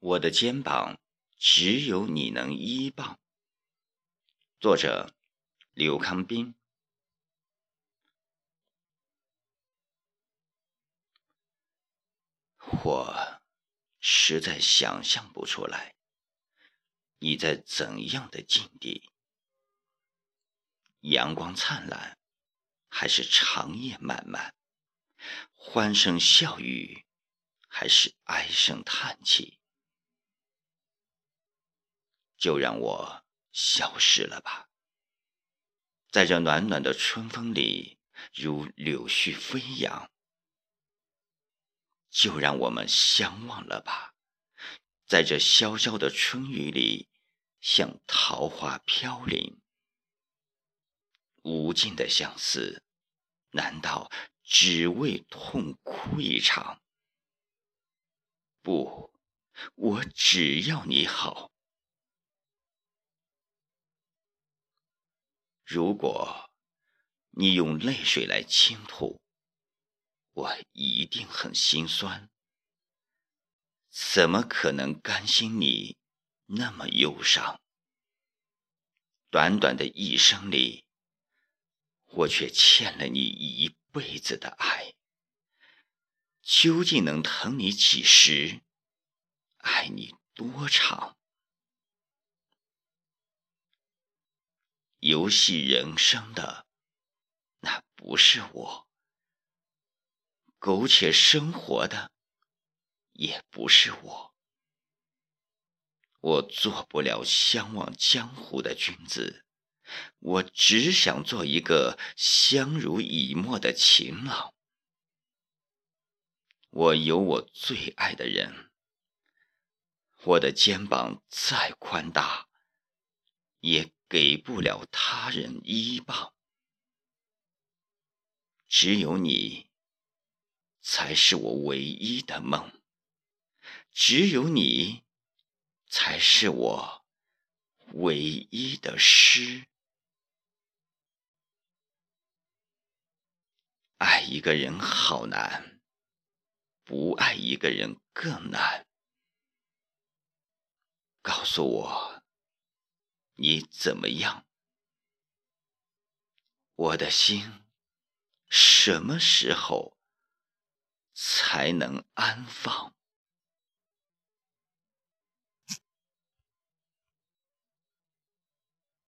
我的肩膀只有你能依傍。作者：刘康斌。我实在想象不出来，你在怎样的境地？阳光灿烂，还是长夜漫漫？欢声笑语，还是唉声叹气？就让我消失了吧，在这暖暖的春风里，如柳絮飞扬；就让我们相忘了吧，在这潇潇的春雨里，像桃花飘零。无尽的相思，难道只为痛哭一场？不，我只要你好。如果你用泪水来倾吐，我一定很心酸。怎么可能甘心你那么忧伤？短短的一生里，我却欠了你一辈子的爱。究竟能疼你几时？爱你多长？游戏人生的那不是我，苟且生活的也不是我。我做不了相忘江湖的君子，我只想做一个相濡以沫的情郎。我有我最爱的人，我的肩膀再宽大，也。给不了他人依傍，只有你才是我唯一的梦，只有你才是我唯一的诗。爱一个人好难，不爱一个人更难。告诉我。你怎么样？我的心什么时候才能安放？